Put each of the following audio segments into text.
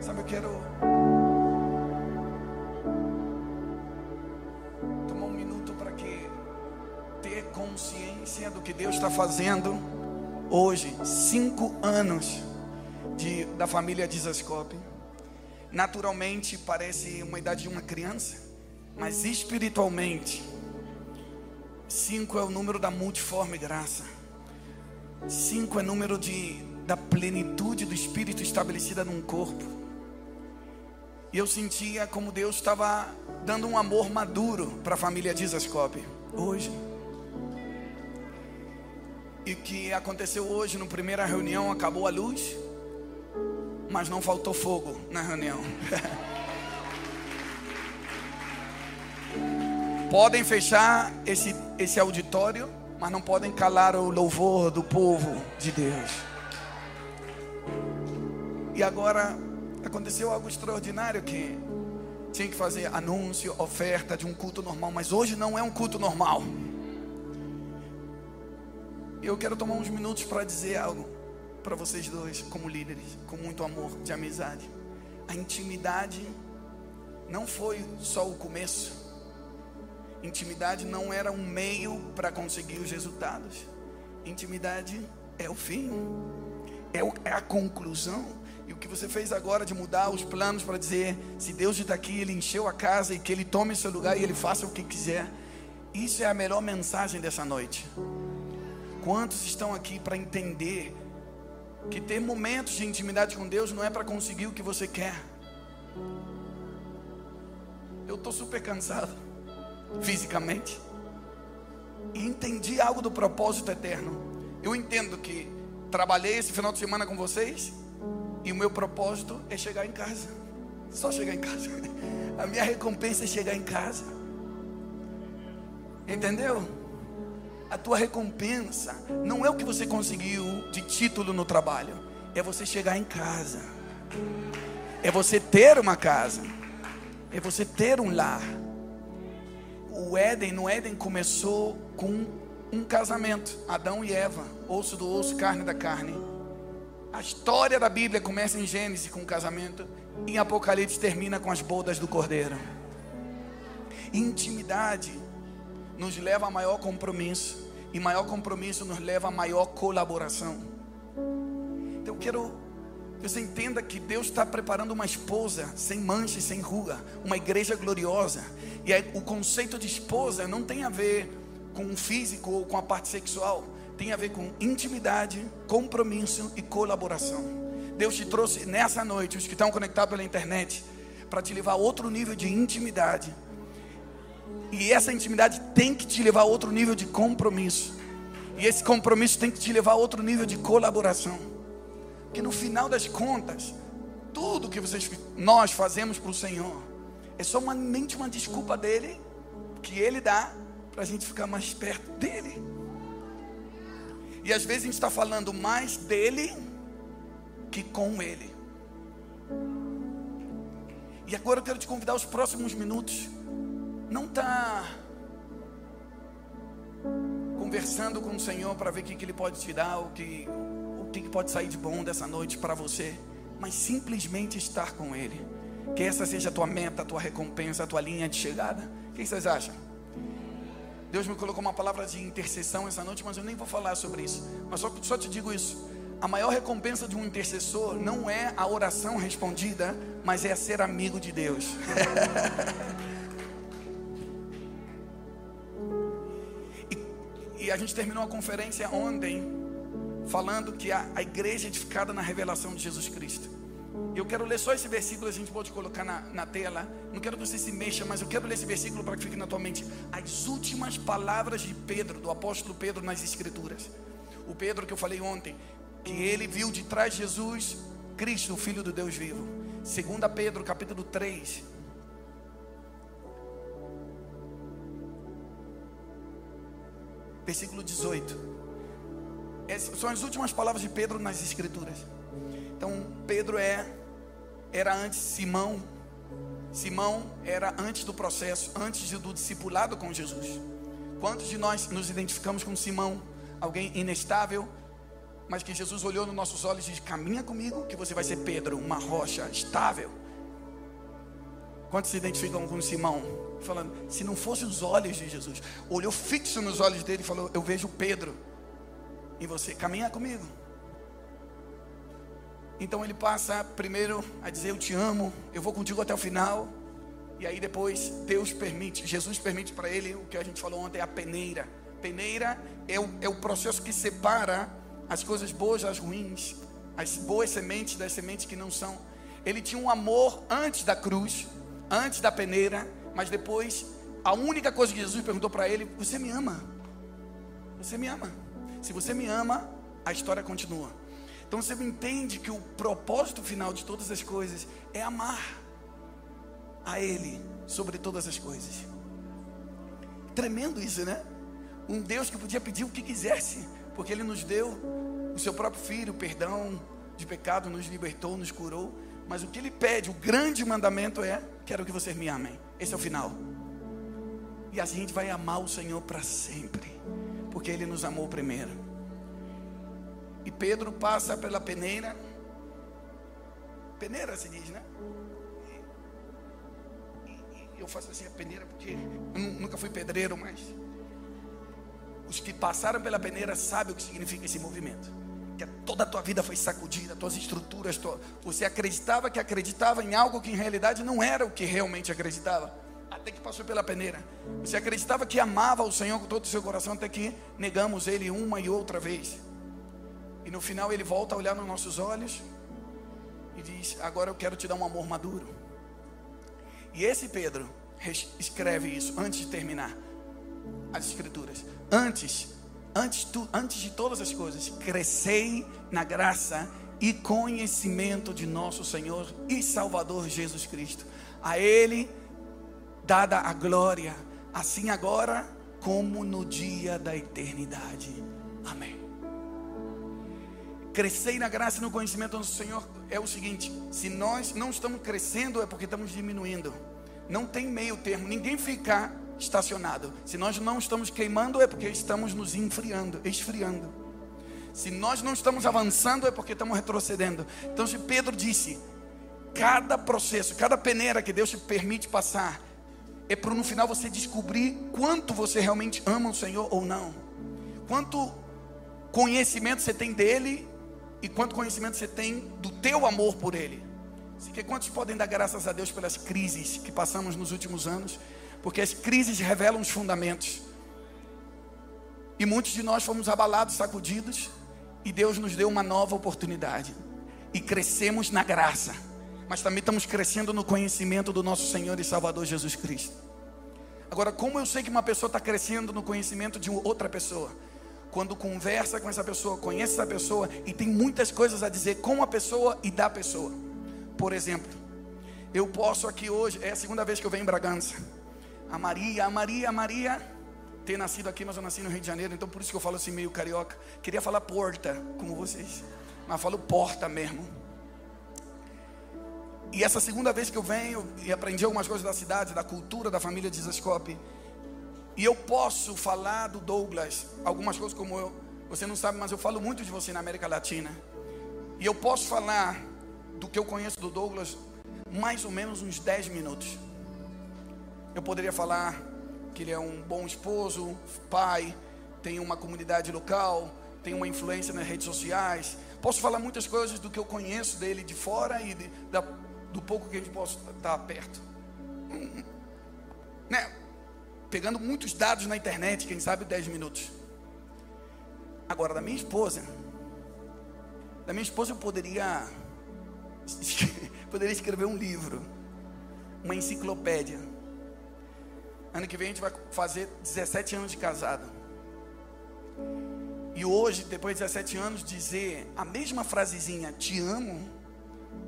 Sabe, eu quero tomar um minuto para que ter consciência do que Deus está fazendo hoje, cinco anos de, da família Dizascope. Naturalmente parece uma idade de uma criança, mas espiritualmente, cinco é o número da multiforme graça. Cinco é número de, da plenitude do Espírito estabelecida num corpo. E eu sentia como Deus estava dando um amor maduro para a família Dizascope hoje. E o que aconteceu hoje, na primeira reunião, acabou a luz, mas não faltou fogo na reunião. podem fechar esse, esse auditório, mas não podem calar o louvor do povo de Deus. E agora aconteceu algo extraordinário que tinha que fazer anúncio, oferta de um culto normal, mas hoje não é um culto normal. Eu quero tomar uns minutos para dizer algo para vocês dois, como líderes, com muito amor, de amizade. A intimidade não foi só o começo. Intimidade não era um meio para conseguir os resultados. Intimidade é o fim, é, é a conclusão. E o que você fez agora de mudar os planos para dizer: se Deus está aqui, Ele encheu a casa e que Ele tome seu lugar e Ele faça o que quiser. Isso é a melhor mensagem dessa noite. Quantos estão aqui para entender que ter momentos de intimidade com Deus não é para conseguir o que você quer? Eu estou super cansado fisicamente. E entendi algo do propósito eterno. Eu entendo que trabalhei esse final de semana com vocês e o meu propósito é chegar em casa. Só chegar em casa. A minha recompensa é chegar em casa. Entendeu? A tua recompensa não é o que você conseguiu de título no trabalho, é você chegar em casa. É você ter uma casa. É você ter um lar o Éden, no Éden começou com um casamento, Adão e Eva, osso do osso, carne da carne. A história da Bíblia começa em Gênesis com o casamento, e em Apocalipse termina com as bodas do Cordeiro. Intimidade nos leva a maior compromisso, e maior compromisso nos leva a maior colaboração. Então eu quero que você entenda que Deus está preparando uma esposa sem mancha e sem ruga, uma igreja gloriosa. E aí, o conceito de esposa não tem a ver com o físico ou com a parte sexual, tem a ver com intimidade, compromisso e colaboração. Deus te trouxe nessa noite, os que estão conectados pela internet, para te levar a outro nível de intimidade. E essa intimidade tem que te levar a outro nível de compromisso. E esse compromisso tem que te levar a outro nível de colaboração que no final das contas, tudo que vocês, nós fazemos para o Senhor é somente uma desculpa dele, que ele dá, para a gente ficar mais perto dele. E às vezes a gente está falando mais dele que com ele. E agora eu quero te convidar os próximos minutos. Não está conversando com o Senhor para ver o que, que Ele pode te dar, o que, o que pode sair de bom dessa noite para você, mas simplesmente estar com Ele. Que essa seja a tua meta, a tua recompensa, a tua linha de chegada. O que vocês acham? Deus me colocou uma palavra de intercessão essa noite, mas eu nem vou falar sobre isso. Mas só, só te digo isso. A maior recompensa de um intercessor não é a oração respondida, mas é ser amigo de Deus. e, e a gente terminou a conferência ontem falando que a, a igreja é edificada na revelação de Jesus Cristo. Eu quero ler só esse versículo, a gente pode colocar na, na tela. Não quero que você se mexa, mas eu quero ler esse versículo para que fique na tua mente. As últimas palavras de Pedro, do apóstolo Pedro nas Escrituras. O Pedro que eu falei ontem, que ele viu de trás Jesus Cristo, o Filho do Deus vivo. 2 Pedro, capítulo 3. Versículo 18. Essas são as últimas palavras de Pedro nas Escrituras. Então, Pedro é, era antes Simão. Simão era antes do processo, antes do discipulado com Jesus. Quantos de nós nos identificamos com Simão? Alguém inestável, mas que Jesus olhou nos nossos olhos e disse: Caminha comigo, que você vai ser Pedro, uma rocha estável. Quantos se identificam com Simão? Falando, se não fosse os olhos de Jesus, olhou fixo nos olhos dele e falou: Eu vejo Pedro em você, caminha comigo. Então ele passa primeiro a dizer: Eu te amo, eu vou contigo até o final. E aí depois Deus permite, Jesus permite para ele o que a gente falou ontem, a peneira. Peneira é o, é o processo que separa as coisas boas das ruins, as boas sementes das sementes que não são. Ele tinha um amor antes da cruz, antes da peneira, mas depois a única coisa que Jesus perguntou para ele: Você me ama? Você me ama? Se você me ama, a história continua. Então você entende que o propósito final de todas as coisas é amar a Ele sobre todas as coisas. Tremendo isso, né? Um Deus que podia pedir o que quisesse, porque Ele nos deu o seu próprio Filho, perdão de pecado, nos libertou, nos curou. Mas o que Ele pede, o grande mandamento é: quero que vocês me amem. Esse é o final. E a gente vai amar o Senhor para sempre, porque Ele nos amou primeiro. E Pedro passa pela peneira. Peneira se diz, né? E, eu faço assim a peneira porque eu nunca fui pedreiro, mas os que passaram pela peneira sabem o que significa esse movimento. Que toda a tua vida foi sacudida, tuas estruturas, tua, você acreditava que acreditava em algo que em realidade não era o que realmente acreditava. Até que passou pela peneira. Você acreditava que amava o Senhor com todo o seu coração, até que negamos Ele uma e outra vez. E no final ele volta a olhar nos nossos olhos e diz: Agora eu quero te dar um amor maduro. E esse Pedro escreve isso antes de terminar as escrituras. Antes, antes, tu, antes de todas as coisas, crescei na graça e conhecimento de nosso Senhor e Salvador Jesus Cristo. A Ele dada a glória, assim agora como no dia da eternidade. Amém. Crescer na graça e no conhecimento do Senhor é o seguinte: se nós não estamos crescendo, é porque estamos diminuindo. Não tem meio termo, ninguém fica estacionado. Se nós não estamos queimando, é porque estamos nos enfriando, esfriando. Se nós não estamos avançando, é porque estamos retrocedendo. Então, se Pedro disse, cada processo, cada peneira que Deus te permite passar, é para no final você descobrir quanto você realmente ama o Senhor ou não. Quanto conhecimento você tem dele e quanto conhecimento você tem do teu amor por ele. Que quantos podem dar graças a Deus pelas crises que passamos nos últimos anos? Porque as crises revelam os fundamentos. E muitos de nós fomos abalados, sacudidos, e Deus nos deu uma nova oportunidade. E crescemos na graça, mas também estamos crescendo no conhecimento do nosso Senhor e Salvador Jesus Cristo. Agora, como eu sei que uma pessoa está crescendo no conhecimento de outra pessoa? Quando conversa com essa pessoa, conhece essa pessoa e tem muitas coisas a dizer com a pessoa e da pessoa. Por exemplo, eu posso aqui hoje, é a segunda vez que eu venho em Bragança a Maria, a Maria, a Maria ter nascido aqui, mas eu nasci no Rio de Janeiro, então por isso que eu falo assim meio carioca. Queria falar porta, como vocês, mas falo porta mesmo. E essa segunda vez que eu venho e aprendi algumas coisas da cidade, da cultura da família de Zascope, e eu posso falar do Douglas, algumas coisas como eu, você não sabe, mas eu falo muito de você na América Latina. E eu posso falar do que eu conheço do Douglas mais ou menos uns 10 minutos. Eu poderia falar que ele é um bom esposo, pai, tem uma comunidade local, tem uma influência nas redes sociais. Posso falar muitas coisas do que eu conheço dele de fora e de, da, do pouco que a gente possa estar perto. Hum, né? Pegando muitos dados na internet, quem sabe 10 minutos. Agora, da minha esposa, da minha esposa eu poderia, poderia escrever um livro, uma enciclopédia. Ano que vem a gente vai fazer 17 anos de casado. E hoje, depois de 17 anos, dizer a mesma frasezinha, te amo,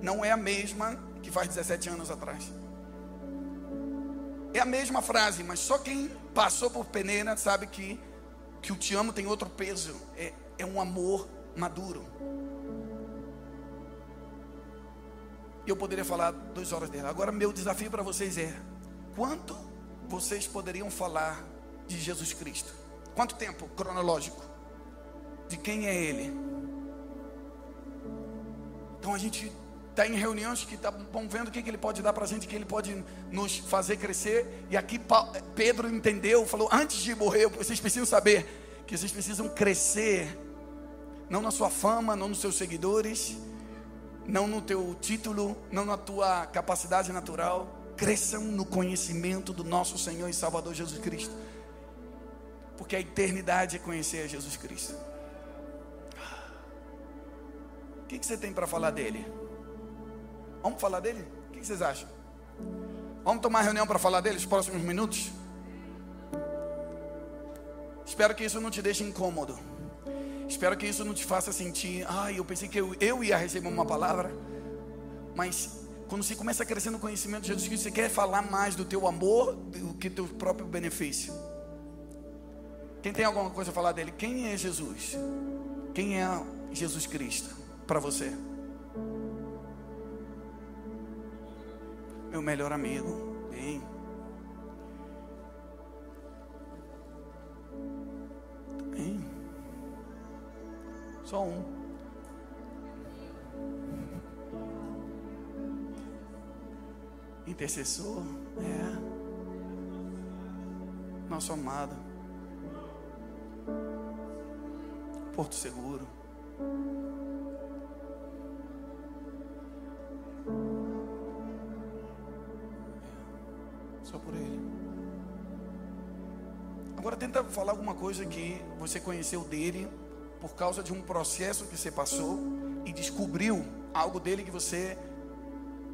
não é a mesma que faz 17 anos atrás. É a mesma frase, mas só quem passou por peneira sabe que, que o te amo tem outro peso. É, é um amor maduro. Eu poderia falar duas horas dela. Agora, meu desafio para vocês é: quanto vocês poderiam falar de Jesus Cristo? Quanto tempo cronológico? De quem é Ele? Então a gente está em reuniões que estão tá, vendo o que, que ele pode dar para a gente, que ele pode nos fazer crescer. E aqui Pedro entendeu, falou: antes de morrer, vocês precisam saber que vocês precisam crescer, não na sua fama, não nos seus seguidores, não no teu título, não na tua capacidade natural. Cresçam no conhecimento do nosso Senhor e Salvador Jesus Cristo, porque a eternidade é conhecer a Jesus Cristo. O que, que você tem para falar dele? Vamos falar dele? O que vocês acham? Vamos tomar reunião para falar dele nos próximos minutos? Espero que isso não te deixe incômodo. Espero que isso não te faça sentir, ai, eu pensei que eu, eu ia receber uma palavra. Mas quando você começa a crescer no conhecimento de Jesus Cristo, você quer falar mais do teu amor do que do teu próprio benefício. Quem tem alguma coisa a falar dele? Quem é Jesus? Quem é Jesus Cristo para você? Meu melhor amigo. Bem. Bem. Só um. Intercessor, é. Nosso amado. Porto Seguro. Só por Ele. Agora tenta falar alguma coisa que você conheceu dele por causa de um processo que você passou e descobriu algo dele que você,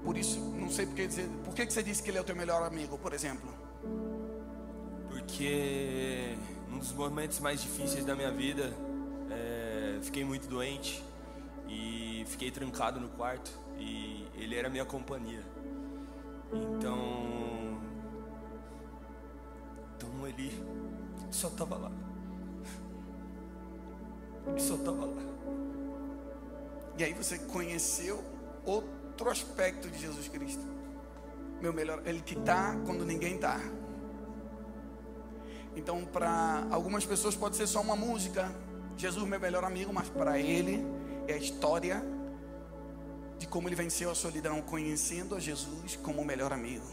por isso, não sei porque dizer, por que você disse que ele é o teu melhor amigo, por exemplo? Porque num dos momentos mais difíceis da minha vida, é, fiquei muito doente e fiquei trancado no quarto e ele era minha companhia. Então só estava lá. Só estava lá. E aí você conheceu outro aspecto de Jesus Cristo. Meu melhor, ele que está quando ninguém está. Então, para algumas pessoas pode ser só uma música. Jesus, meu melhor amigo, mas para ele é a história de como ele venceu a solidão, conhecendo a Jesus como o melhor amigo.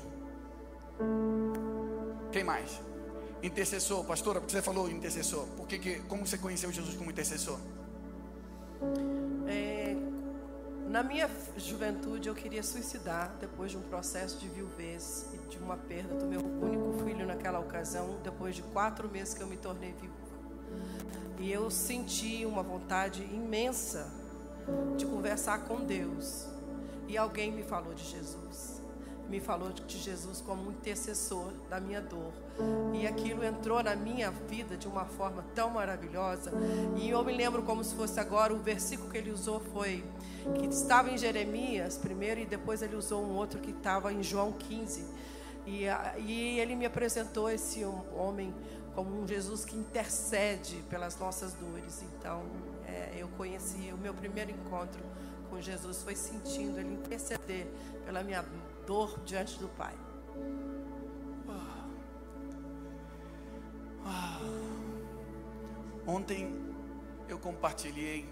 Quem mais? Intercessor, pastora, porque você falou intercessor. Por que, que, como você conheceu Jesus como intercessor? É, na minha juventude eu queria suicidar depois de um processo de viuvez e de uma perda do meu único filho naquela ocasião, depois de quatro meses que eu me tornei viúva. E eu senti uma vontade imensa de conversar com Deus. E alguém me falou de Jesus me falou de Jesus como um intercessor da minha dor. E aquilo entrou na minha vida de uma forma tão maravilhosa. E eu me lembro como se fosse agora, o versículo que ele usou foi que estava em Jeremias primeiro e depois ele usou um outro que estava em João 15. E, e ele me apresentou esse homem como um Jesus que intercede pelas nossas dores. Então, é, eu conheci o meu primeiro encontro com Jesus foi sentindo ele interceder pela minha dor diante do Pai. Ontem eu compartilhei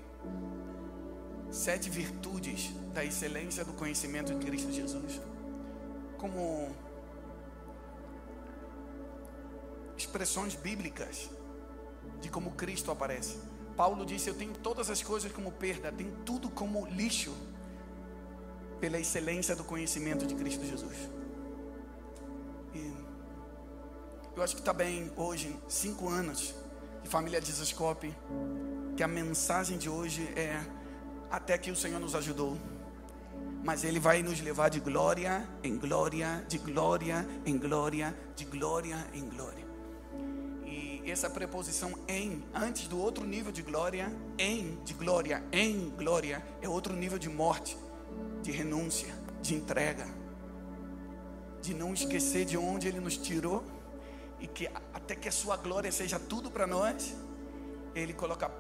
sete virtudes da excelência do conhecimento de Cristo Jesus, como expressões bíblicas de como Cristo aparece. Paulo disse: Eu tenho todas as coisas como perda, tenho tudo como lixo pela excelência do conhecimento de Cristo Jesus. E eu acho que está bem hoje, cinco anos de família Dizascope, que a mensagem de hoje é até que o Senhor nos ajudou. Mas Ele vai nos levar de glória em glória, de glória em glória, de glória em glória. E essa preposição em, antes do outro nível de glória, em, de glória, em glória, é outro nível de morte de renúncia, de entrega, de não esquecer de onde Ele nos tirou e que até que a Sua glória seja tudo para nós, Ele coloca,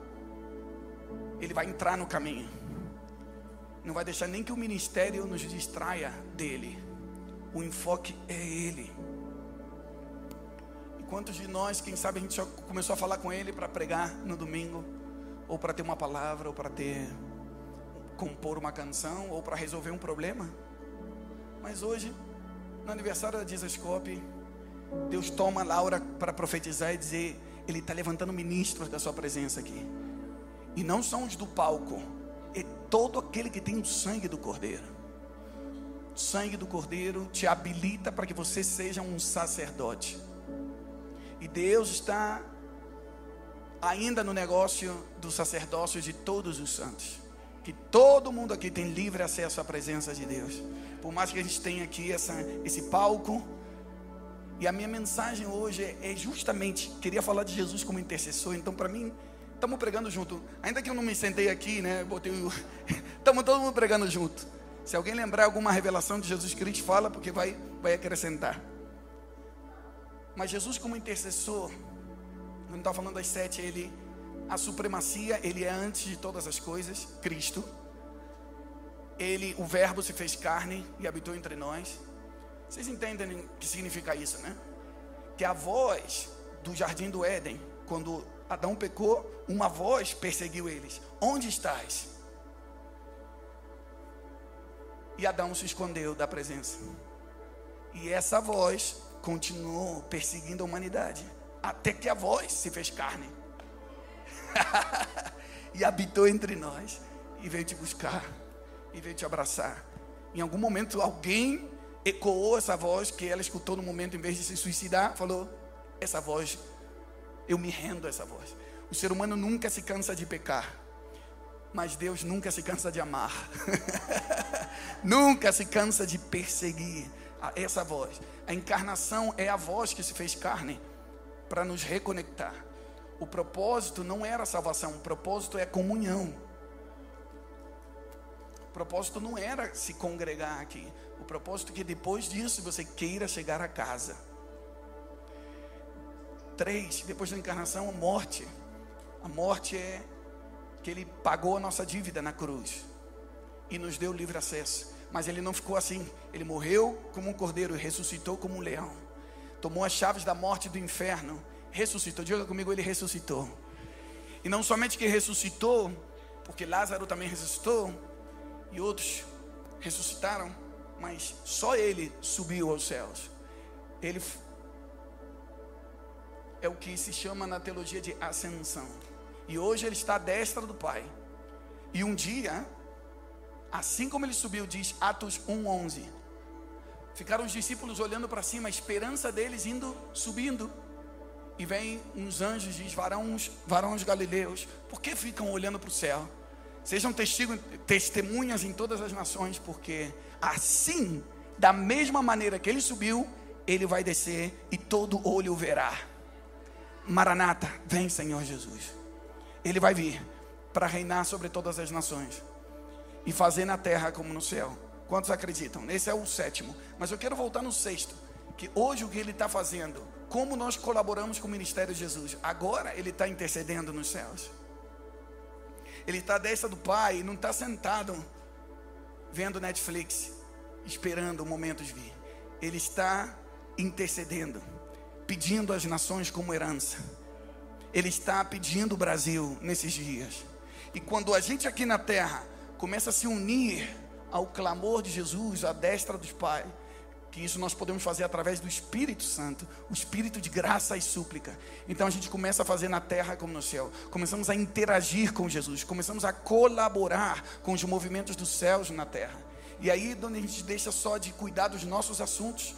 Ele vai entrar no caminho, não vai deixar nem que o ministério nos distraia dele, o enfoque é Ele. E quantos de nós, quem sabe a gente só começou a falar com Ele para pregar no domingo, ou para ter uma palavra, ou para ter compor uma canção ou para resolver um problema. Mas hoje, no aniversário da Dizascope, Deus toma Laura para profetizar e dizer: Ele está levantando ministros da sua presença aqui. E não são os do palco, é todo aquele que tem o sangue do Cordeiro. O sangue do Cordeiro te habilita para que você seja um sacerdote. E Deus está ainda no negócio do sacerdócio de todos os santos. Que todo mundo aqui tem livre acesso à presença de Deus. Por mais que a gente tenha aqui essa, esse palco. E a minha mensagem hoje é, justamente, queria falar de Jesus como intercessor. Então, para mim, estamos pregando junto. Ainda que eu não me sentei aqui, né? Botei o. Estamos todo mundo pregando junto. Se alguém lembrar alguma revelação de Jesus Cristo, fala, porque vai, vai acrescentar. Mas Jesus, como intercessor, não está falando das sete, ele, a supremacia, ele é antes de todas as coisas, Cristo. Ele, o Verbo se fez carne e habitou entre nós. Vocês entendem o que significa isso, né? Que a voz do jardim do Éden, quando Adão pecou, uma voz perseguiu eles: Onde estás? E Adão se escondeu da presença. E essa voz continuou perseguindo a humanidade até que a voz se fez carne e habitou entre nós e veio te buscar e veio te abraçar. Em algum momento alguém ecoou essa voz que ela escutou no momento em vez de se suicidar, falou: essa voz, eu me rendo a essa voz. O ser humano nunca se cansa de pecar, mas Deus nunca se cansa de amar. nunca se cansa de perseguir essa voz. A encarnação é a voz que se fez carne para nos reconectar. O propósito não era salvação, o propósito é comunhão. O propósito não era se congregar aqui. O propósito é que depois disso você queira chegar a casa. Três, depois da encarnação, a morte. A morte é que ele pagou a nossa dívida na cruz e nos deu livre acesso. Mas ele não ficou assim. Ele morreu como um cordeiro ressuscitou como um leão tomou as chaves da morte e do inferno, ressuscitou. Diga comigo, ele ressuscitou. E não somente que ressuscitou, porque Lázaro também ressuscitou, e outros ressuscitaram, mas só ele subiu aos céus. Ele é o que se chama na teologia de ascensão. E hoje ele está à destra do Pai. E um dia, assim como ele subiu, diz Atos 1:11, Ficaram os discípulos olhando para cima, a esperança deles indo, subindo. E vem uns anjos e diz: varões, varões galileus, por que ficam olhando para o céu? Sejam testigos, testemunhas em todas as nações, porque assim, da mesma maneira que ele subiu, ele vai descer e todo olho o verá. Maranata, vem Senhor Jesus. Ele vai vir para reinar sobre todas as nações e fazer na terra como no céu. Quantos acreditam? Esse é o sétimo. Mas eu quero voltar no sexto. Que hoje o que ele está fazendo, como nós colaboramos com o Ministério de Jesus, agora ele está intercedendo nos céus. Ele está à destra do Pai não está sentado vendo Netflix, esperando o momento de vir. Ele está intercedendo, pedindo às nações como herança. Ele está pedindo o Brasil nesses dias. E quando a gente aqui na terra começa a se unir ao clamor de Jesus, à destra dos Pai, que isso nós podemos fazer através do Espírito Santo, o Espírito de graça e súplica. Então a gente começa a fazer na terra como no céu. Começamos a interagir com Jesus, começamos a colaborar com os movimentos dos céus na terra. E aí, onde a gente deixa só de cuidar dos nossos assuntos.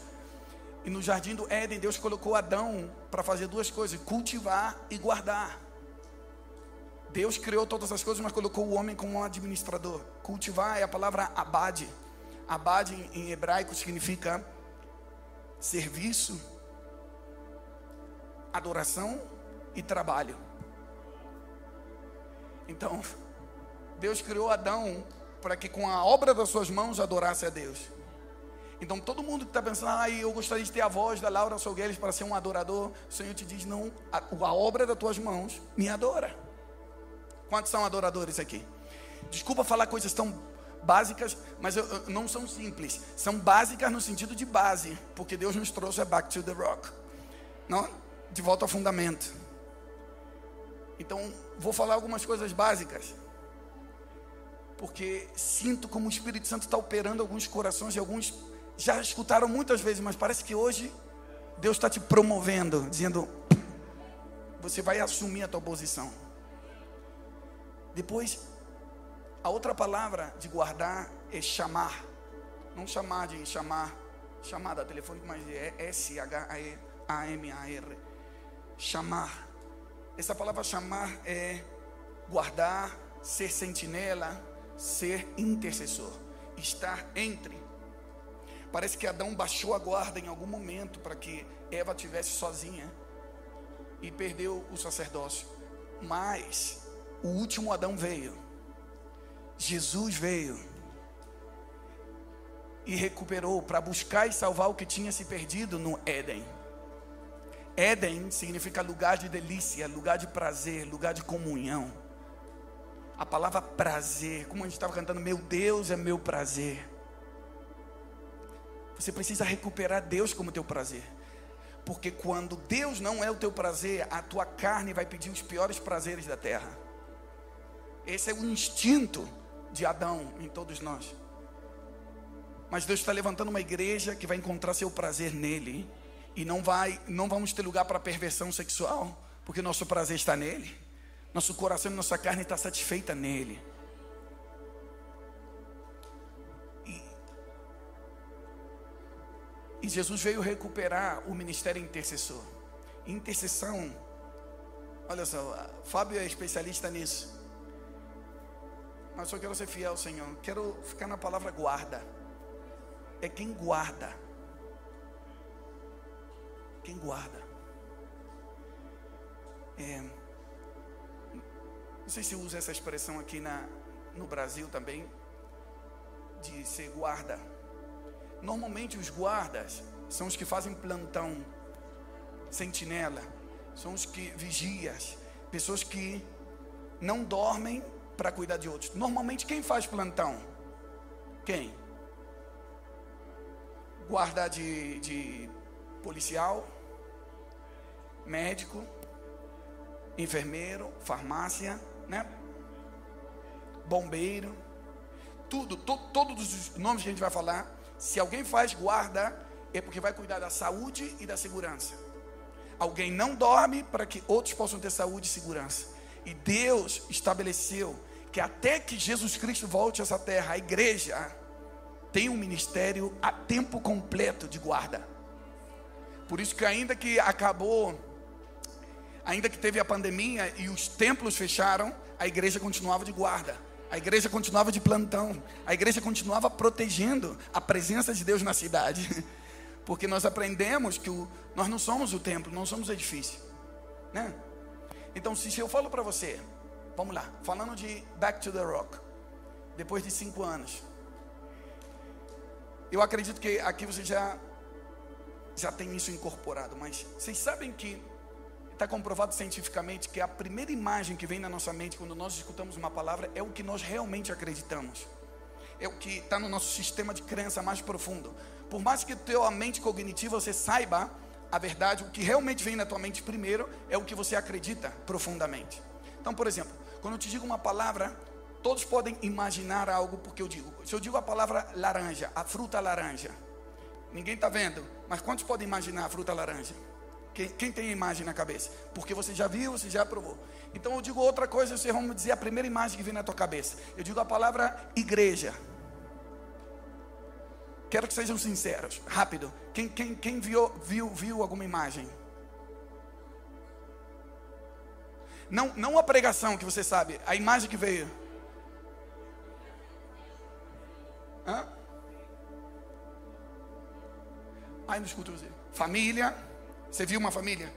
E no jardim do Éden, Deus colocou Adão para fazer duas coisas: cultivar e guardar. Deus criou todas as coisas, mas colocou o homem como um administrador. Cultivar é a palavra abade. Abade em hebraico significa serviço, adoração e trabalho. Então, Deus criou Adão para que com a obra das suas mãos adorasse a Deus. Então, todo mundo que está pensando, ah, eu gostaria de ter a voz da Laura Salgueiros para ser um adorador, o Senhor te diz, não, a, a obra das tuas mãos me adora. Quantos são adoradores aqui? Desculpa falar coisas tão básicas, mas eu, não são simples. São básicas no sentido de base, porque Deus nos trouxe a back to the rock. Não? De volta ao fundamento. Então, vou falar algumas coisas básicas. porque sinto como o Espírito Santo está operando alguns corações e alguns já escutaram muitas vezes, mas parece que hoje Deus está te promovendo, dizendo: você vai assumir a tua posição. Depois, a outra palavra de guardar é chamar. Não chamar de chamar, chamada telefônica, mas é S-H-A-M-A-R. Chamar. Essa palavra chamar é guardar, ser sentinela, ser intercessor, estar entre. Parece que Adão baixou a guarda em algum momento para que Eva tivesse sozinha e perdeu o sacerdócio. Mas o último Adão veio. Jesus veio e recuperou para buscar e salvar o que tinha se perdido no Éden. Éden significa lugar de delícia, lugar de prazer, lugar de comunhão. A palavra prazer, como a gente estava cantando, meu Deus é meu prazer. Você precisa recuperar Deus como teu prazer. Porque quando Deus não é o teu prazer, a tua carne vai pedir os piores prazeres da terra. Esse é o instinto de Adão em todos nós. Mas Deus está levantando uma igreja que vai encontrar seu prazer nele e não vai, não vamos ter lugar para perversão sexual, porque nosso prazer está nele. Nosso coração e nossa carne está satisfeita nele. E, e Jesus veio recuperar o ministério intercessor. Intercessão, olha só, Fábio é especialista nisso. Mas eu quero ser fiel, Senhor. Quero ficar na palavra guarda. É quem guarda. Quem guarda. É, não sei se usa essa expressão aqui na, no Brasil também, de ser guarda. Normalmente os guardas são os que fazem plantão, sentinela, são os que vigias, pessoas que não dormem para cuidar de outros. Normalmente quem faz plantão? Quem? Guarda de, de policial, médico, enfermeiro, farmácia, né? Bombeiro, tudo, to, todos os nomes que a gente vai falar. Se alguém faz guarda, é porque vai cuidar da saúde e da segurança. Alguém não dorme para que outros possam ter saúde e segurança. E Deus estabeleceu que até que Jesus Cristo volte a essa terra, a igreja tem um ministério a tempo completo de guarda. Por isso que ainda que acabou, ainda que teve a pandemia e os templos fecharam, a igreja continuava de guarda. A igreja continuava de plantão. A igreja continuava protegendo a presença de Deus na cidade. Porque nós aprendemos que o, nós não somos o templo, não somos o edifício. Né? Então, se eu falo para você, vamos lá, falando de Back to the Rock, depois de cinco anos, eu acredito que aqui você já, já tem isso incorporado, mas vocês sabem que está comprovado cientificamente que a primeira imagem que vem na nossa mente quando nós escutamos uma palavra é o que nós realmente acreditamos. É o que está no nosso sistema de crença mais profundo. Por mais que tua mente cognitiva você saiba a verdade, o que realmente vem na tua mente primeiro é o que você acredita profundamente. Então, por exemplo, quando eu te digo uma palavra, todos podem imaginar algo porque eu digo. Se eu digo a palavra laranja, a fruta laranja, ninguém está vendo, mas quantos podem imaginar a fruta laranja? Quem, quem, tem a imagem na cabeça? Porque você já viu, você já provou. Então eu digo outra coisa, vocês vão me dizer a primeira imagem que vem na tua cabeça. Eu digo a palavra igreja. Quero que sejam sinceros, rápido. Quem, quem, quem viu, viu, viu alguma imagem? Não, não a pregação que você sabe, a imagem que veio. Hã? Ai, não escuto você. Família. Você viu uma família?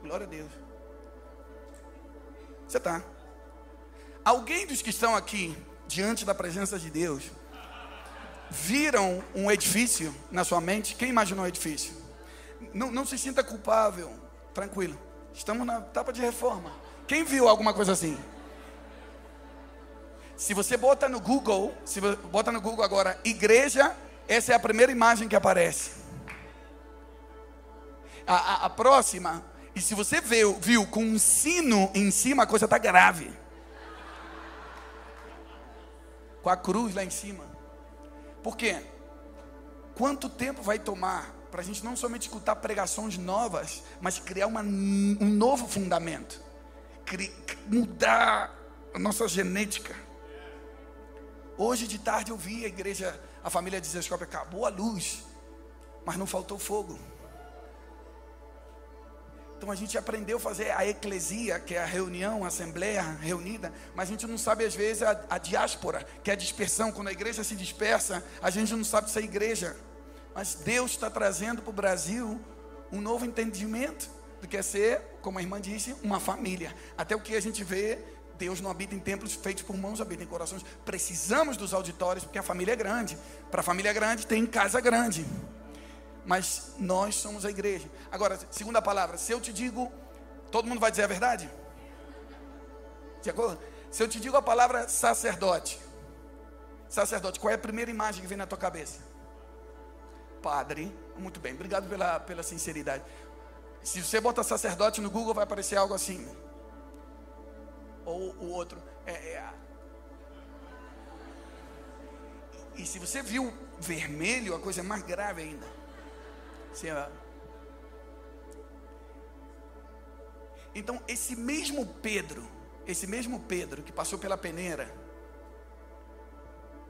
Glória a Deus. Você está. Alguém dos que estão aqui, diante da presença de Deus, viram um edifício na sua mente? Quem imaginou o edifício? Não, não se sinta culpável, tranquilo. Estamos na etapa de reforma. Quem viu alguma coisa assim? Se você bota no Google, se bota no Google agora, igreja, essa é a primeira imagem que aparece. A, a, a próxima, e se você viu, viu com um sino em cima, a coisa está grave. com a cruz lá em cima. Por quê? Quanto tempo vai tomar para a gente não somente escutar pregações novas, mas criar uma, um novo fundamento, mudar a nossa genética? Hoje de tarde eu vi a igreja, a família de Zescope, acabou a luz, mas não faltou fogo. Então a gente aprendeu a fazer a eclesia, que é a reunião, a assembleia reunida, mas a gente não sabe às vezes a, a diáspora, que é a dispersão. Quando a igreja se dispersa, a gente não sabe se é igreja. Mas Deus está trazendo para o Brasil um novo entendimento do que é ser, como a irmã disse, uma família. Até o que a gente vê, Deus não habita em templos feitos por mãos, habita em corações. Precisamos dos auditórios, porque a família é grande. Para a família grande, tem casa grande mas nós somos a igreja. Agora, segunda palavra, se eu te digo, todo mundo vai dizer a verdade? De acordo? Se eu te digo a palavra sacerdote, sacerdote, qual é a primeira imagem que vem na tua cabeça? Padre, muito bem, obrigado pela, pela sinceridade. Se você botar sacerdote no Google, vai aparecer algo assim. Ou o outro. É, é, e se você viu vermelho, a coisa é mais grave ainda. Então, esse mesmo Pedro, esse mesmo Pedro que passou pela peneira,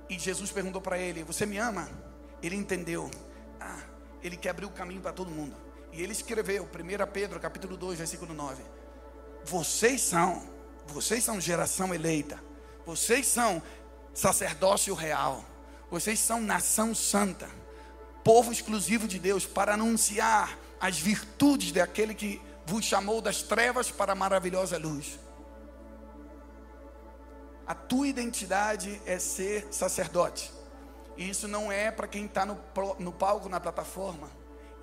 e Jesus perguntou para ele: Você me ama? Ele entendeu. Ah, ele quer abrir o caminho para todo mundo. E ele escreveu, 1 Pedro, capítulo 2, versículo 9: Vocês são, vocês são geração eleita, vocês são sacerdócio real, vocês são nação santa povo exclusivo de Deus, para anunciar as virtudes daquele que vos chamou das trevas para a maravilhosa luz. A tua identidade é ser sacerdote. E isso não é para quem está no, no palco, na plataforma.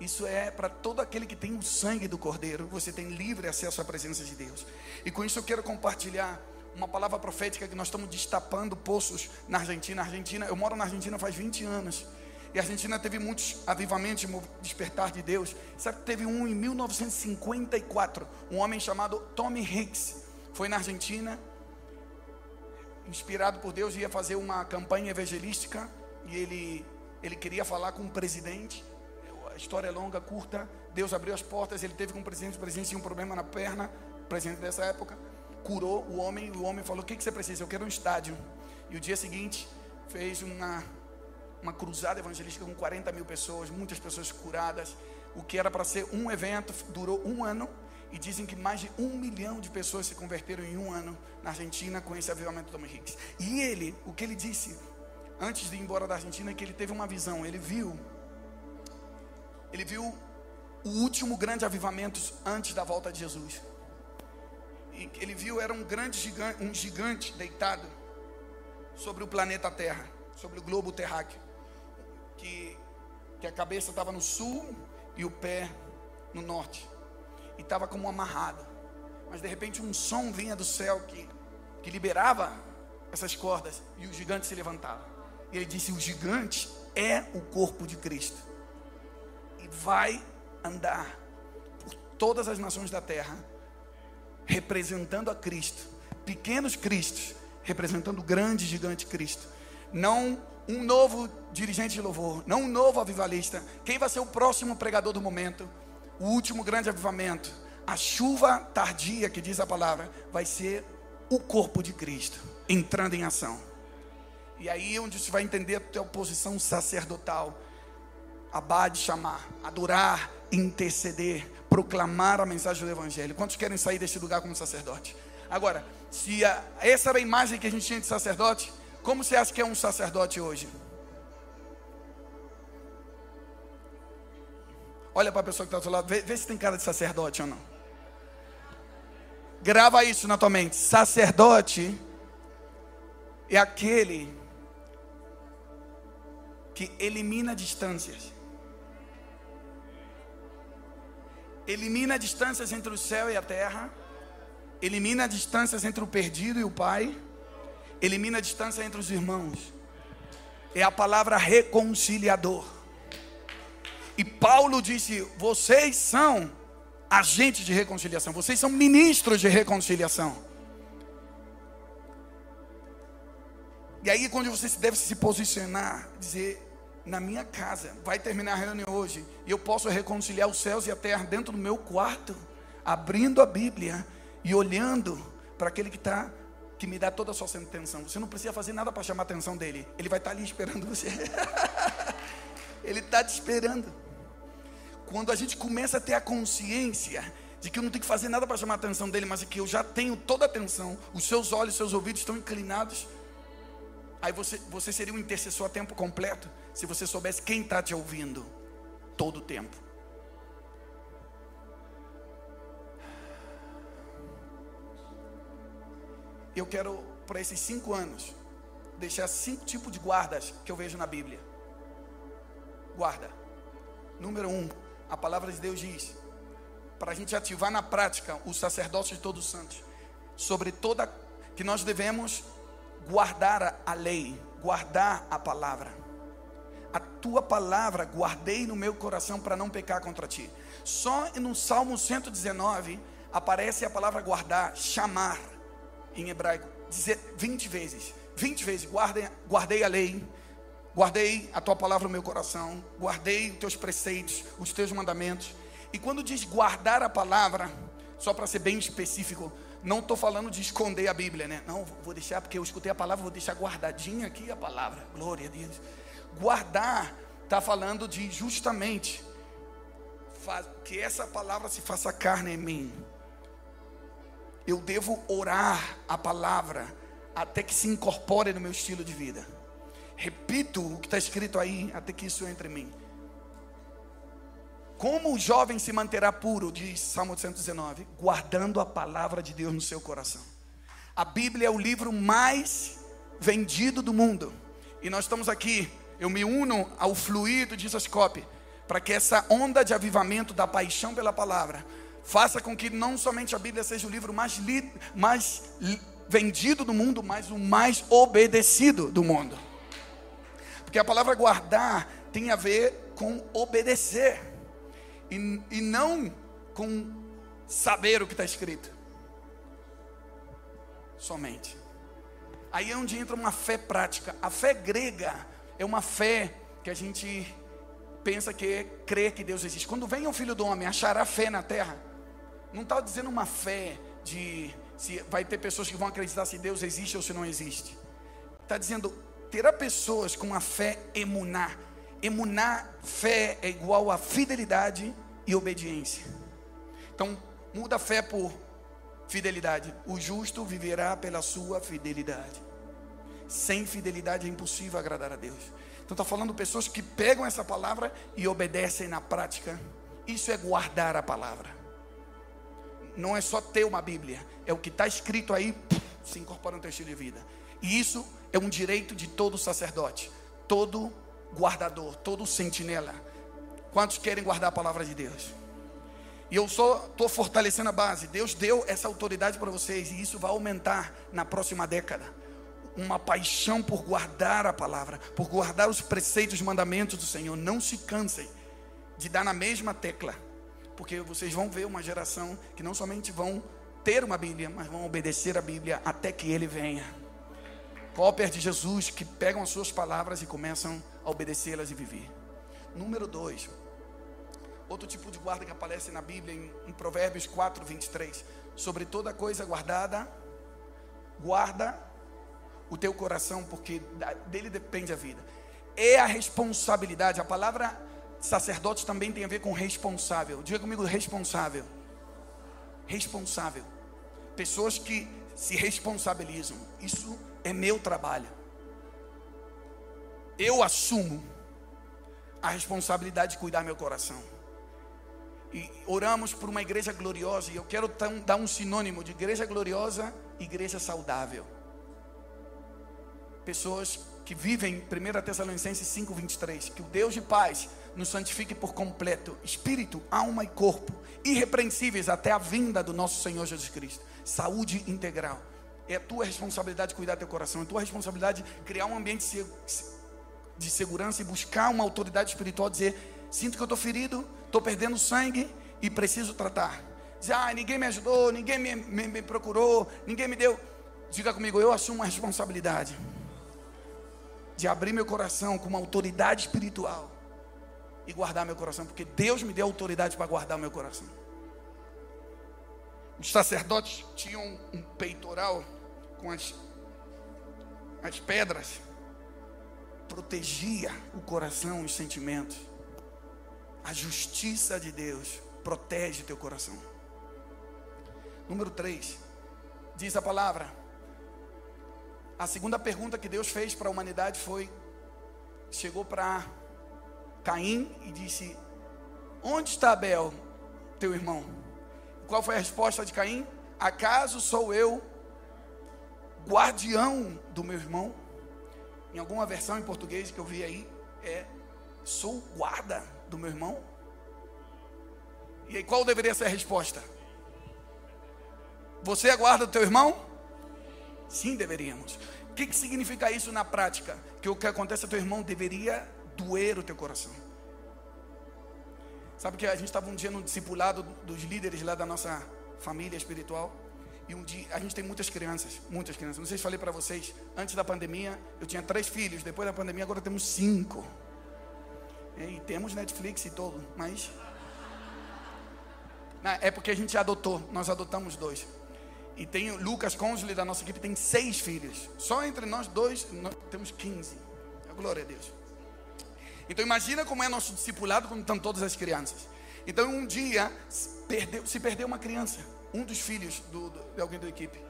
Isso é para todo aquele que tem o sangue do Cordeiro. Você tem livre acesso à presença de Deus. E com isso eu quero compartilhar uma palavra profética que nós estamos destapando poços na Argentina. Argentina, eu moro na Argentina faz 20 anos. E a Argentina teve muitos avivamentos, despertar de Deus. Sabe que teve um em 1954, um homem chamado Tommy Hicks. Foi na Argentina, inspirado por Deus, ia fazer uma campanha evangelística e ele, ele queria falar com o presidente. A história é longa, curta. Deus abriu as portas, ele teve com o presidente, o presidente tinha um problema na perna, o presidente dessa época. Curou o homem, e o homem falou: O que, que você precisa? Eu quero um estádio. E o dia seguinte fez uma uma cruzada evangelística com 40 mil pessoas, muitas pessoas curadas. O que era para ser um evento durou um ano e dizem que mais de um milhão de pessoas se converteram em um ano na Argentina com esse avivamento do Tom Hicks. E ele, o que ele disse antes de ir embora da Argentina é que ele teve uma visão. Ele viu, ele viu o último grande avivamento antes da volta de Jesus. E ele viu era um grande gigante, um gigante deitado sobre o planeta Terra, sobre o globo terráqueo que, que a cabeça estava no sul e o pé no norte. E estava como amarrado. Mas de repente um som vinha do céu que, que liberava essas cordas e o gigante se levantava. E ele disse: O gigante é o corpo de Cristo. E vai andar por todas as nações da terra, representando a Cristo. Pequenos Cristos, representando o grande gigante Cristo. Não um novo dirigente de louvor, não um novo avivalista. Quem vai ser o próximo pregador do momento? O último grande avivamento. A chuva tardia, que diz a palavra, vai ser o corpo de Cristo entrando em ação. E aí é onde você vai entender a tua posição sacerdotal. Abade, chamar, adorar, interceder, proclamar a mensagem do Evangelho. Quantos querem sair deste lugar como sacerdote? Agora, se a, essa era a imagem que a gente tinha de sacerdote, como você acha que é um sacerdote hoje? Olha para a pessoa que está do seu lado, vê, vê se tem cara de sacerdote ou não. Grava isso na tua mente. Sacerdote é aquele que elimina distâncias. Elimina distâncias entre o céu e a terra. Elimina distâncias entre o perdido e o pai elimina a distância entre os irmãos. É a palavra reconciliador. E Paulo disse: vocês são agentes de reconciliação, vocês são ministros de reconciliação. E aí, quando você deve se posicionar, dizer: na minha casa, vai terminar a reunião hoje, e eu posso reconciliar os céus e a terra dentro do meu quarto, abrindo a Bíblia e olhando para aquele que está que me dá toda a sua atenção. Você não precisa fazer nada para chamar a atenção dele. Ele vai estar tá ali esperando você. Ele está te esperando. Quando a gente começa a ter a consciência de que eu não tenho que fazer nada para chamar a atenção dele, mas é que eu já tenho toda a atenção, os seus olhos, seus ouvidos estão inclinados. Aí você, você seria um intercessor a tempo completo se você soubesse quem está te ouvindo todo o tempo. Eu quero, para esses cinco anos, deixar cinco tipos de guardas que eu vejo na Bíblia. Guarda. Número um, a palavra de Deus diz: para a gente ativar na prática o sacerdócio de todos os santos, sobre toda que nós devemos guardar a lei, guardar a palavra. A tua palavra guardei no meu coração para não pecar contra ti. Só no Salmo 119 aparece a palavra guardar, chamar em hebraico, dizer 20 vezes. 20 vezes, guardei, guardei a lei, guardei a tua palavra no meu coração, guardei os teus preceitos, os teus mandamentos. E quando diz guardar a palavra, só para ser bem específico, não estou falando de esconder a Bíblia, né? Não, vou deixar, porque eu escutei a palavra, vou deixar guardadinha aqui a palavra. Glória a Deus. Guardar está falando de justamente que essa palavra se faça carne em mim eu devo orar a palavra até que se incorpore no meu estilo de vida. Repito o que está escrito aí, até que isso entre em mim. Como o jovem se manterá puro, diz Salmo 119, guardando a palavra de Deus no seu coração. A Bíblia é o livro mais vendido do mundo. E nós estamos aqui, eu me uno ao fluido de Isoscope, para que essa onda de avivamento da paixão pela palavra faça com que não somente a Bíblia seja o livro mais, li, mais li, vendido do mundo, mas o mais obedecido do mundo. Porque a palavra guardar tem a ver com obedecer e, e não com saber o que está escrito. Somente. Aí é onde entra uma fé prática. A fé grega é uma fé que a gente pensa que é crer que Deus existe. Quando vem o filho do homem, achará fé na terra. Não está dizendo uma fé de se vai ter pessoas que vão acreditar se Deus existe ou se não existe. Está dizendo terá pessoas com a fé emunar. Emunar, fé é igual a fidelidade e obediência. Então, muda a fé por fidelidade. O justo viverá pela sua fidelidade. Sem fidelidade é impossível agradar a Deus. Então está falando pessoas que pegam essa palavra e obedecem na prática. Isso é guardar a palavra não é só ter uma Bíblia, é o que está escrito aí, se incorpora no teu estilo de vida. E isso é um direito de todo sacerdote, todo guardador, todo sentinela. Quantos querem guardar a palavra de Deus? E eu só estou fortalecendo a base. Deus deu essa autoridade para vocês e isso vai aumentar na próxima década. Uma paixão por guardar a palavra, por guardar os preceitos, os mandamentos do Senhor. Não se cansem de dar na mesma tecla porque vocês vão ver uma geração que não somente vão ter uma Bíblia, mas vão obedecer a Bíblia até que Ele venha. Cópias de Jesus que pegam as suas palavras e começam a obedecê-las e viver. Número dois, outro tipo de guarda que aparece na Bíblia em, em Provérbios 4, 23. Sobre toda coisa guardada, guarda o teu coração, porque dele depende a vida. É a responsabilidade, a palavra Sacerdote também tem a ver com responsável. Diga comigo, responsável. Responsável. Pessoas que se responsabilizam. Isso é meu trabalho. Eu assumo a responsabilidade de cuidar meu coração. E oramos por uma igreja gloriosa. E eu quero dar um sinônimo de igreja gloriosa, igreja saudável. Pessoas que vivem, 1 Tessalonicenses 5, 23, que o Deus de paz nos santifique por completo, espírito, alma e corpo, irrepreensíveis até a vinda do nosso Senhor Jesus Cristo. Saúde integral. É tua responsabilidade cuidar do teu coração, é tua responsabilidade criar um ambiente de segurança e buscar uma autoridade espiritual, dizer: sinto que eu estou ferido, estou perdendo sangue e preciso tratar. Dizer, ah, ninguém me ajudou, ninguém me, me, me procurou, ninguém me deu. Diga comigo, eu assumo a responsabilidade de abrir meu coração com uma autoridade espiritual e guardar meu coração, porque Deus me deu autoridade para guardar meu coração. Os sacerdotes tinham um peitoral com as, as pedras, protegia o coração os sentimentos. A justiça de Deus protege teu coração. Número 3, diz a palavra. A segunda pergunta que Deus fez para a humanidade foi: chegou para Caim e disse: Onde está Abel, teu irmão? Qual foi a resposta de Caim? Acaso sou eu guardião do meu irmão? Em alguma versão em português que eu vi aí, é sou guarda do meu irmão? E aí, qual deveria ser a resposta? Você é guarda do teu irmão? Sim, deveríamos. O que, que significa isso na prática? Que o que acontece a teu irmão deveria doer o teu coração. Sabe que a gente estava um dia no discipulado dos líderes lá da nossa família espiritual. E um dia, a gente tem muitas crianças, muitas crianças. Não sei se falei para vocês, antes da pandemia, eu tinha três filhos. Depois da pandemia, agora temos cinco. E temos Netflix e todo, mas. É porque a gente adotou, nós adotamos dois. E tem Lucas Consley da nossa equipe, tem seis filhos. Só entre nós dois, nós temos 15. Glória a Deus. Então imagina como é nosso discipulado quando estão todas as crianças. Então um dia se perdeu, se perdeu uma criança, um dos filhos do, do, de alguém da equipe.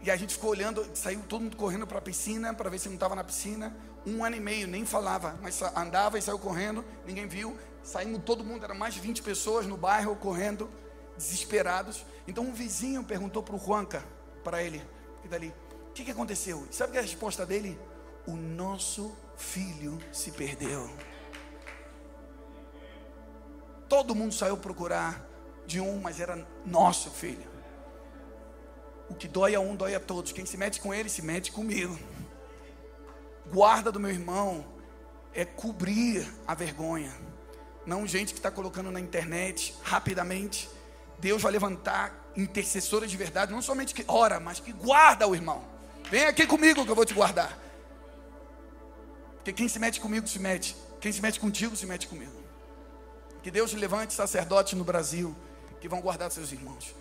E a gente ficou olhando, saiu todo mundo correndo para a piscina para ver se não estava na piscina. Um ano e meio, nem falava, mas andava e saiu correndo, ninguém viu. Saímos todo mundo, era mais de 20 pessoas no bairro correndo, desesperados. Então um vizinho perguntou para o Juanca, para ele, dali, o que, que aconteceu? E sabe que é a resposta dele? O nosso filho se perdeu. Todo mundo saiu procurar de um, mas era nosso filho. O que dói a um, dói a todos. Quem se mete com ele, se mete comigo. Guarda do meu irmão é cobrir a vergonha. Não gente que está colocando na internet rapidamente. Deus vai levantar intercessora de verdade, não somente que ora, mas que guarda o irmão. Vem aqui comigo que eu vou te guardar. Porque quem se mete comigo se mete. Quem se mete contigo se mete comigo. Que Deus levante sacerdotes no Brasil que vão guardar seus irmãos.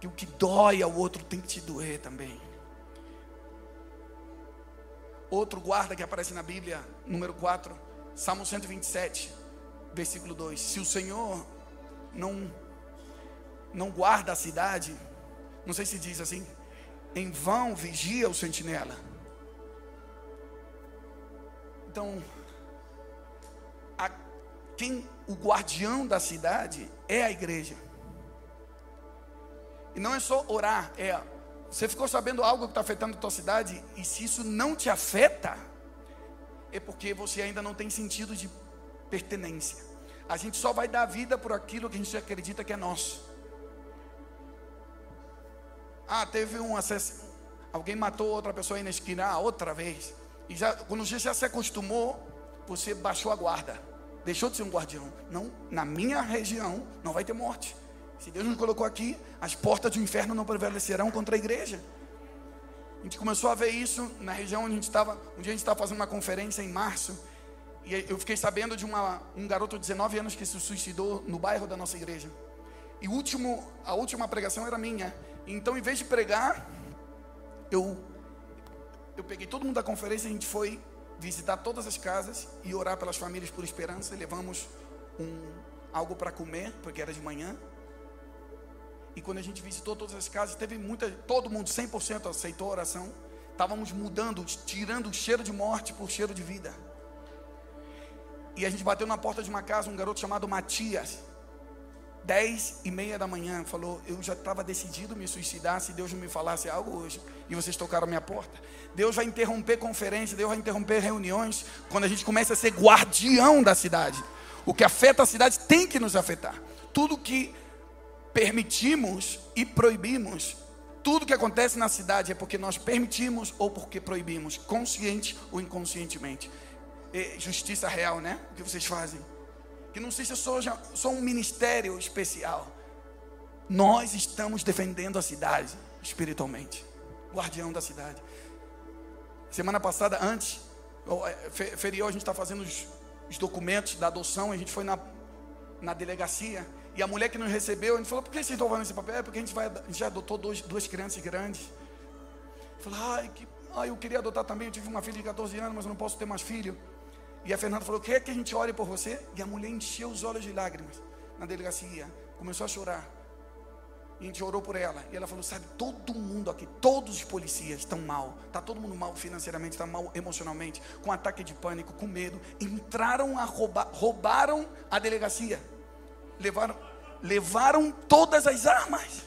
Que o que dói ao outro tem que te doer também. Outro guarda que aparece na Bíblia, número 4, Salmo 127, versículo 2. Se o Senhor não não guarda a cidade, não sei se diz assim, em vão vigia o sentinela. Então, a, quem o guardião da cidade é a igreja. E não é só orar, é você ficou sabendo algo que está afetando a tua cidade e se isso não te afeta, é porque você ainda não tem sentido de pertenência. A gente só vai dar vida por aquilo que a gente acredita que é nosso. Ah, teve um acesso, alguém matou outra pessoa aí na esquina, ah, outra vez. E já, quando você já se acostumou, você baixou a guarda. Deixou de ser um guardião. Não, na minha região não vai ter morte. Se Deus nos colocou aqui, as portas do inferno não prevalecerão contra a igreja. A gente começou a ver isso na região onde a gente estava. Um dia a gente estava fazendo uma conferência em março. E eu fiquei sabendo de uma, um garoto de 19 anos que se suicidou no bairro da nossa igreja. E último, a última pregação era minha. Então, em vez de pregar, eu eu peguei todo mundo da conferência, a gente foi visitar todas as casas e orar pelas famílias por esperança. Levamos um, algo para comer, porque era de manhã. E quando a gente visitou todas as casas, teve muita, todo mundo 100% aceitou a oração. Estávamos mudando, tirando o cheiro de morte por cheiro de vida. E a gente bateu na porta de uma casa, um garoto chamado Matias. Dez e meia da manhã, falou, eu já estava decidido me suicidar se Deus não me falasse algo hoje. E vocês tocaram minha porta. Deus vai interromper conferência, Deus vai interromper reuniões, quando a gente começa a ser guardião da cidade. O que afeta a cidade tem que nos afetar. Tudo que permitimos e proibimos, tudo que acontece na cidade é porque nós permitimos ou porque proibimos, consciente ou inconscientemente. É justiça real, né? O que vocês fazem? Que não seja só, só um ministério especial. Nós estamos defendendo a cidade espiritualmente, guardião da cidade. Semana passada, antes, é, feriou, a gente está fazendo os, os, documentos da adoção. A gente foi na, na delegacia. E a mulher que nos recebeu, a gente falou: por que vocês estão fazendo esse papel? É porque a gente, vai, a gente já adotou dois, duas crianças grandes. Falou: ai, que, ai, eu queria adotar também. Eu tive uma filha de 14 anos, mas eu não posso ter mais filho. E a Fernanda falou: quer que a gente ore por você? E a mulher encheu os olhos de lágrimas na delegacia. Começou a chorar. E a gente orou por ela. E ela falou: Sabe, todo mundo aqui, todos os policias estão mal. Está todo mundo mal financeiramente, está mal emocionalmente, com ataque de pânico, com medo. Entraram a roubar, roubaram a delegacia. Levaram, levaram todas as armas.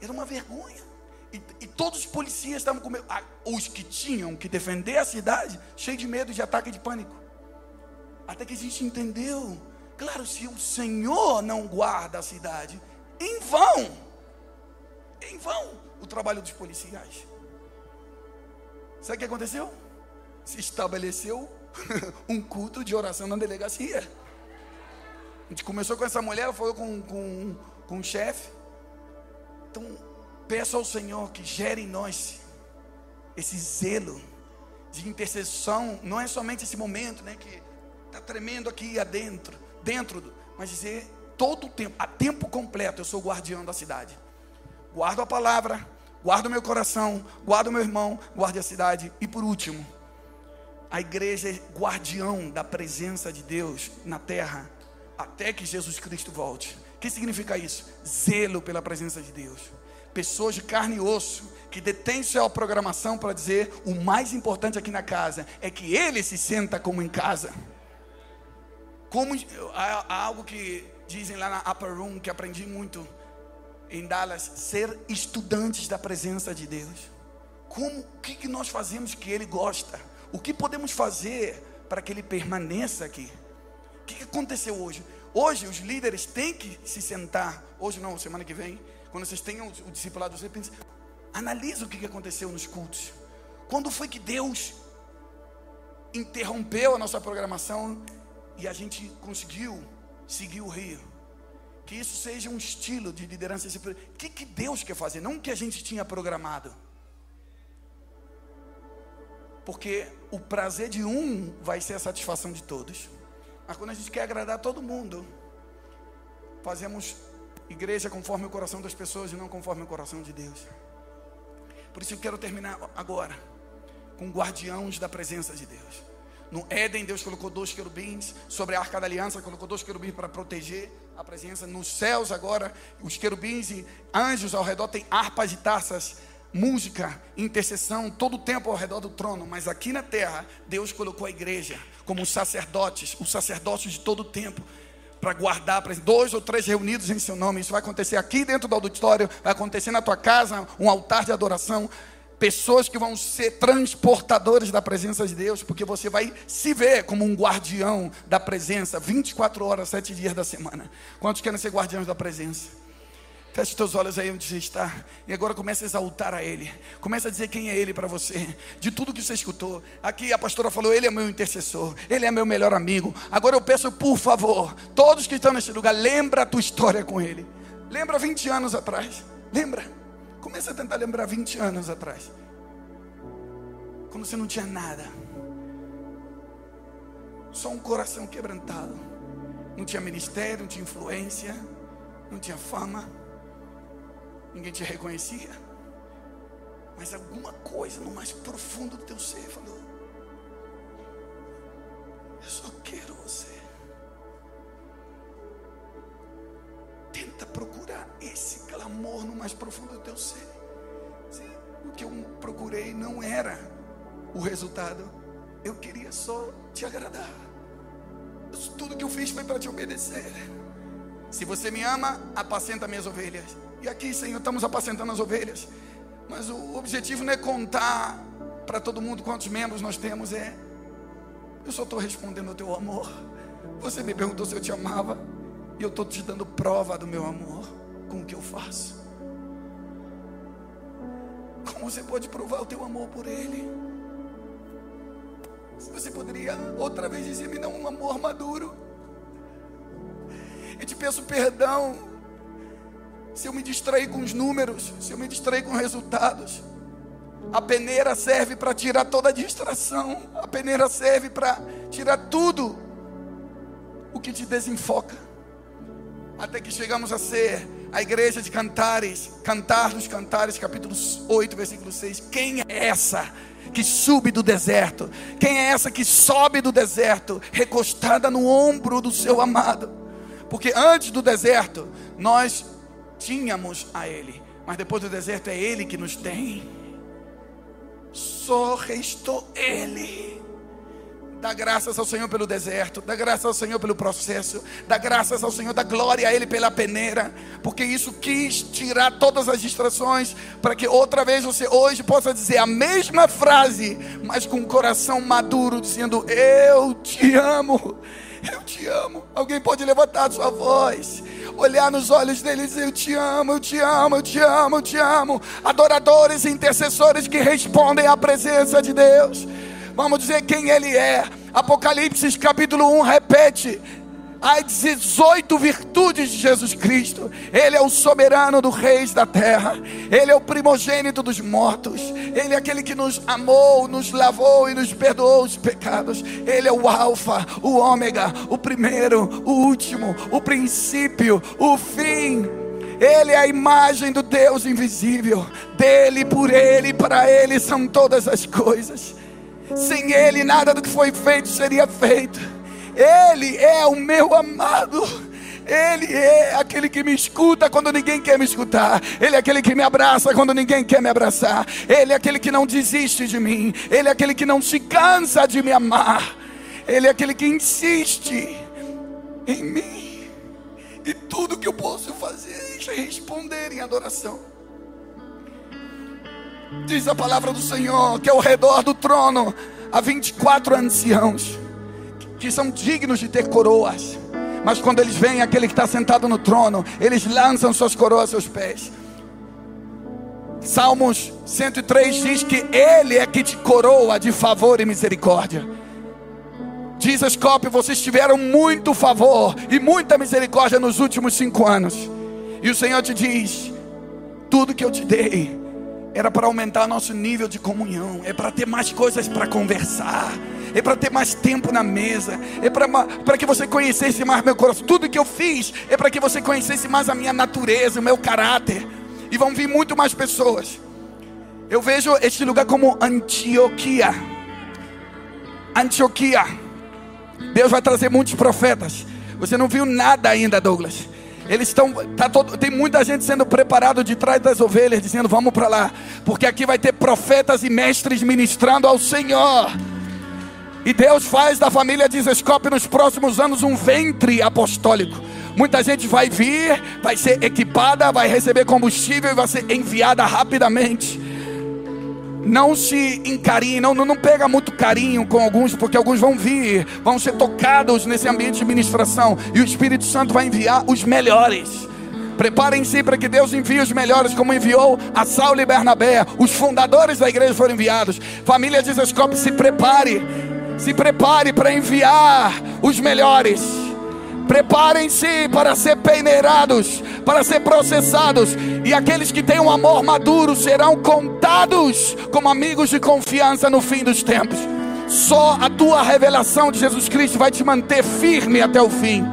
Era uma vergonha. E, e todos os policias estavam com medo. Ah, os que tinham que defender a cidade, cheio de medo de ataque de pânico. Até que a gente entendeu. Claro, se o Senhor não guarda a cidade, em vão, em vão, o trabalho dos policiais. Sabe o que aconteceu? Se estabeleceu um culto de oração na delegacia. A gente começou com essa mulher, falou com, com, com o chefe. Então, peço ao Senhor que gere em nós esse zelo de intercessão. Não é somente esse momento, né, que está tremendo aqui adentro, dentro, mas dizer todo o tempo, a tempo completo, eu sou guardião da cidade. Guardo a palavra, guardo o meu coração, guardo o meu irmão, guarde a cidade. E por último, a igreja é guardião da presença de Deus na terra, até que Jesus Cristo volte. O que significa isso? Zelo pela presença de Deus. Pessoas de carne e osso que detêm sua programação para dizer o mais importante aqui na casa é que ele se senta como em casa. Como há algo que dizem lá na Upper Room, que aprendi muito em Dallas, ser estudantes da presença de Deus. Como, o que, nós fazemos que Ele gosta? O que podemos fazer para que Ele permaneça aqui? O que aconteceu hoje? Hoje os líderes têm que se sentar, hoje não, semana que vem, quando vocês tenham o, discipulado, você pensa, analisa o que, que aconteceu nos cultos. Quando foi que Deus interrompeu a nossa programação e a gente conseguiu seguir o rio. Que isso seja um estilo de liderança. O que, que Deus quer fazer, não o que a gente tinha programado. Porque o prazer de um vai ser a satisfação de todos. Mas quando a gente quer agradar todo mundo, fazemos igreja conforme o coração das pessoas e não conforme o coração de Deus. Por isso eu quero terminar agora com guardiãos da presença de Deus. No Éden, Deus colocou dois querubins. Sobre a arca da aliança, colocou dois querubins para proteger a presença. Nos céus, agora, os querubins e anjos ao redor têm harpas e taças, música, intercessão, todo o tempo ao redor do trono. Mas aqui na terra, Deus colocou a igreja como sacerdotes, os sacerdotes de todo o tempo. Para guardar, dois ou três reunidos em seu nome. Isso vai acontecer aqui dentro do auditório, vai acontecer na tua casa, um altar de adoração pessoas que vão ser transportadores da presença de Deus, porque você vai se ver como um guardião da presença 24 horas, 7 dias da semana. Quantos querem ser guardiões da presença? Feche teus olhos aí onde você está. E agora comece a exaltar a Ele. Comece a dizer quem é Ele para você. De tudo que você escutou. Aqui a pastora falou: Ele é meu intercessor. Ele é meu melhor amigo. Agora eu peço, por favor, todos que estão neste lugar, lembra a tua história com Ele. Lembra 20 anos atrás. Lembra. Comece a tentar lembrar 20 anos atrás. Quando você não tinha nada. Só um coração quebrantado. Não tinha ministério, não tinha influência, não tinha fama. Ninguém te reconhecia. Mas alguma coisa no mais profundo do teu ser falou: Eu só quero você. Tenta procurar esse clamor no mais profundo do teu ser. O que eu procurei não era o resultado. Eu queria só te agradar. Tudo que eu fiz foi para te obedecer. Se você me ama, apacenta minhas ovelhas. E aqui, Senhor, estamos apacentando as ovelhas. Mas o objetivo não é contar para todo mundo quantos membros nós temos. É, eu só estou respondendo ao teu amor. Você me perguntou se eu te amava. E eu estou te dando prova do meu amor com o que eu faço. Como você pode provar o teu amor por Ele? Você poderia outra vez dizer: Me dá um amor maduro. Eu te peço perdão se eu me distraí com os números, se eu me distraí com resultados. A peneira serve para tirar toda a distração. A peneira serve para tirar tudo o que te desenfoca. Até que chegamos a ser a igreja de cantares, cantar dos cantares, capítulo 8, versículo 6. Quem é essa que sube do deserto? Quem é essa que sobe do deserto, recostada no ombro do seu amado? Porque antes do deserto, nós tínhamos a Ele, mas depois do deserto é Ele que nos tem. Só restou Ele. Dá graças ao Senhor pelo deserto, dá graças ao Senhor pelo processo, dá graças ao Senhor, dá glória a Ele pela peneira, porque isso quis tirar todas as distrações, para que outra vez você hoje possa dizer a mesma frase, mas com o coração maduro, dizendo: Eu te amo, eu te amo. Alguém pode levantar a sua voz olhar nos olhos dele e dizer: Eu te amo, eu te amo, eu te amo, eu te amo. Adoradores e intercessores que respondem à presença de Deus. Vamos dizer quem ele é. Apocalipse capítulo 1 repete: as 18 virtudes de Jesus Cristo. Ele é o soberano dos reis da terra. Ele é o primogênito dos mortos. Ele é aquele que nos amou, nos lavou e nos perdoou os pecados. Ele é o Alfa, o Ômega, o primeiro, o último, o princípio, o fim. Ele é a imagem do Deus invisível. Dele, por Ele, para Ele são todas as coisas. Sem Ele, nada do que foi feito seria feito. Ele é o meu amado. Ele é aquele que me escuta quando ninguém quer me escutar. Ele é aquele que me abraça quando ninguém quer me abraçar. Ele é aquele que não desiste de mim. Ele é aquele que não se cansa de me amar. Ele é aquele que insiste em mim. E tudo que eu posso fazer é responder em adoração. Diz a palavra do Senhor que ao redor do trono há 24 anciãos que são dignos de ter coroas. Mas quando eles veem aquele que está sentado no trono, eles lançam suas coroas aos seus pés. Salmos 103 diz que Ele é que te coroa de favor e misericórdia. Diz Escope, vocês tiveram muito favor e muita misericórdia nos últimos cinco anos. E o Senhor te diz: tudo que eu te dei era para aumentar nosso nível de comunhão, é para ter mais coisas para conversar é para ter mais tempo na mesa, é para que você conhecesse mais meu coração. Tudo que eu fiz é para que você conhecesse mais a minha natureza, o meu caráter. E vão vir muito mais pessoas. Eu vejo este lugar como Antioquia. Antioquia. Deus vai trazer muitos profetas. Você não viu nada ainda, Douglas. Eles estão, tá todo, tem muita gente sendo preparado de trás das ovelhas, dizendo: Vamos para lá, porque aqui vai ter profetas e mestres ministrando ao Senhor. E Deus faz da família de Zescope nos próximos anos um ventre apostólico. Muita gente vai vir, vai ser equipada, vai receber combustível e vai ser enviada rapidamente. Não se encarinhe, não, não pega muito carinho com alguns, porque alguns vão vir, vão ser tocados nesse ambiente de ministração, e o Espírito Santo vai enviar os melhores. Preparem-se para que Deus envie os melhores, como enviou a Saulo e Bernabé. Os fundadores da igreja foram enviados. Família de Zescope, se prepare se prepare para enviar os melhores. Preparem-se para ser peneirados, para ser processados, e aqueles que têm um amor maduro serão contados como amigos de confiança no fim dos tempos. Só a tua revelação de Jesus Cristo vai te manter firme até o fim.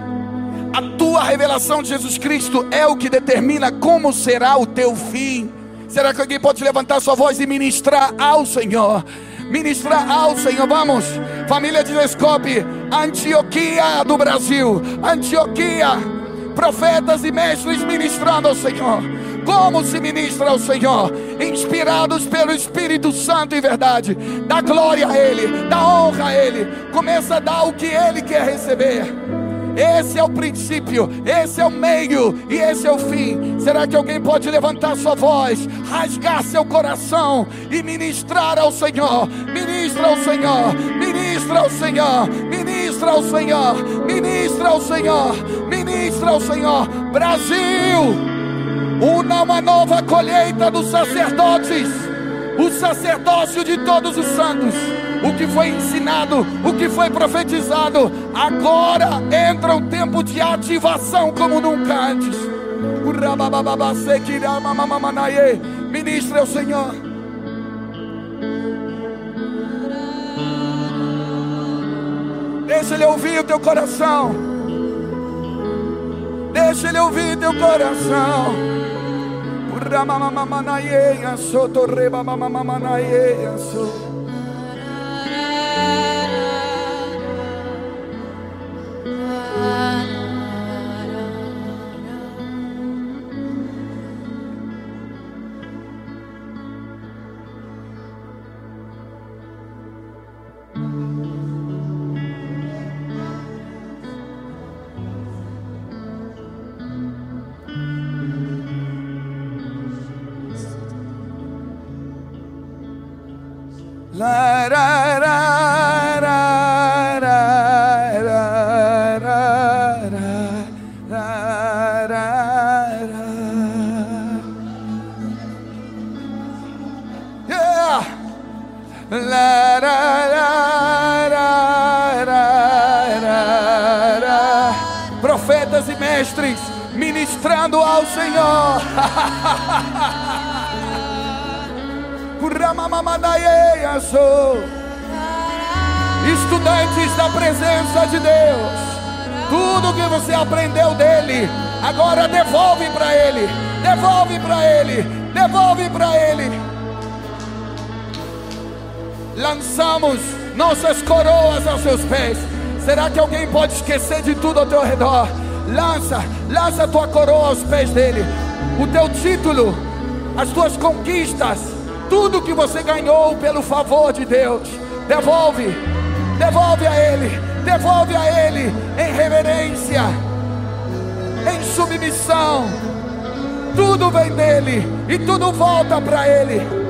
A tua revelação de Jesus Cristo é o que determina como será o teu fim. Será que alguém pode levantar sua voz e ministrar ao Senhor? Ministrar ao Senhor. Vamos, família de Descope, Antioquia do Brasil, Antioquia, profetas e mestres ministrando ao Senhor. Como se ministra ao Senhor? Inspirados pelo Espírito Santo e verdade. Dá glória a Ele, dá honra a Ele. Começa a dar o que Ele quer receber. Esse é o princípio, esse é o meio e esse é o fim. Será que alguém pode levantar sua voz, rasgar seu coração e ministrar ao Senhor? Ministra ao Senhor, ministra ao Senhor, ministra ao Senhor, ministra ao Senhor, ministra ao Senhor. Brasil, una uma nova colheita dos sacerdotes, o sacerdócio de todos os santos o que foi ensinado, o que foi profetizado. Agora entra um tempo de ativação como nunca antes. Ministra é o Senhor. Deixa ele ouvir o teu coração. Deixa ele ouvir teu coração. Ramamamanaieia, sotorrebamamanaieia, sotorrebamanaieia. Ao Senhor. Estudantes da presença de Deus, tudo que você aprendeu dele, agora devolve para ele, devolve para ele, devolve para ele. Lançamos nossas coroas aos seus pés. Será que alguém pode esquecer de tudo ao teu redor? Lança, lança a tua coroa aos pés dele. O teu título, as tuas conquistas, tudo que você ganhou pelo favor de Deus, devolve, devolve a Ele, devolve a Ele em reverência, em submissão. Tudo vem dele e tudo volta para Ele.